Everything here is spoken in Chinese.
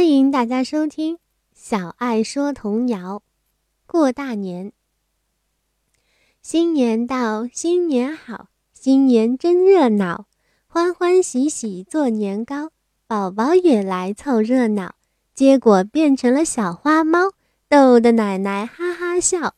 欢迎大家收听小爱说童谣过大年。新年到新年好新年真热闹欢欢喜喜做年糕宝宝也来凑热闹结果变成了小花猫逗得奶奶哈哈笑。